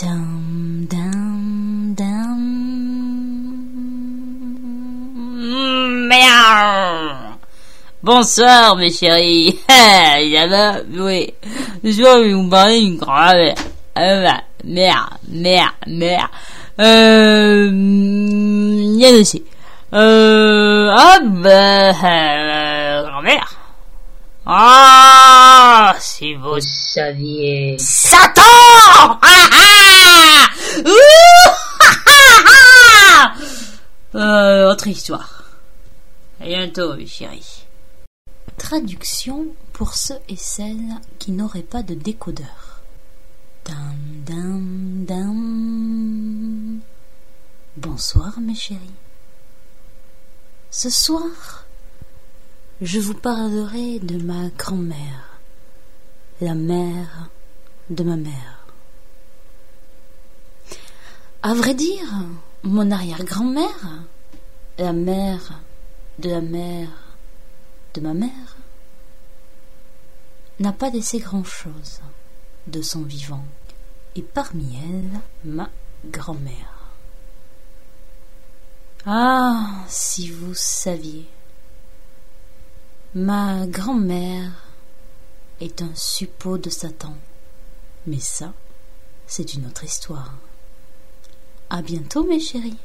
Dum. Bonsoir, mes chéris. Oui. Je vais vous parler d'une grand-mère. Euh, bah, mère, mère, mère. Euh, Yann aussi. Euh, ah, bah, euh, grand-mère. Ah, si vous saviez. Satan! Ah, ah Ouh, ah, ah euh, autre histoire. À bientôt, mes chéris. Traduction pour ceux et celles qui n'auraient pas de décodeur. Dum, dum, dum. Bonsoir mes chéris. Ce soir, je vous parlerai de ma grand-mère, la mère de ma mère. À vrai dire, mon arrière-grand-mère, la mère de la mère de ma mère, n'a pas laissé grand-chose de son vivant, et parmi elles, ma grand-mère. Ah, si vous saviez, ma grand-mère est un suppôt de Satan, mais ça, c'est une autre histoire. À bientôt, mes chéris.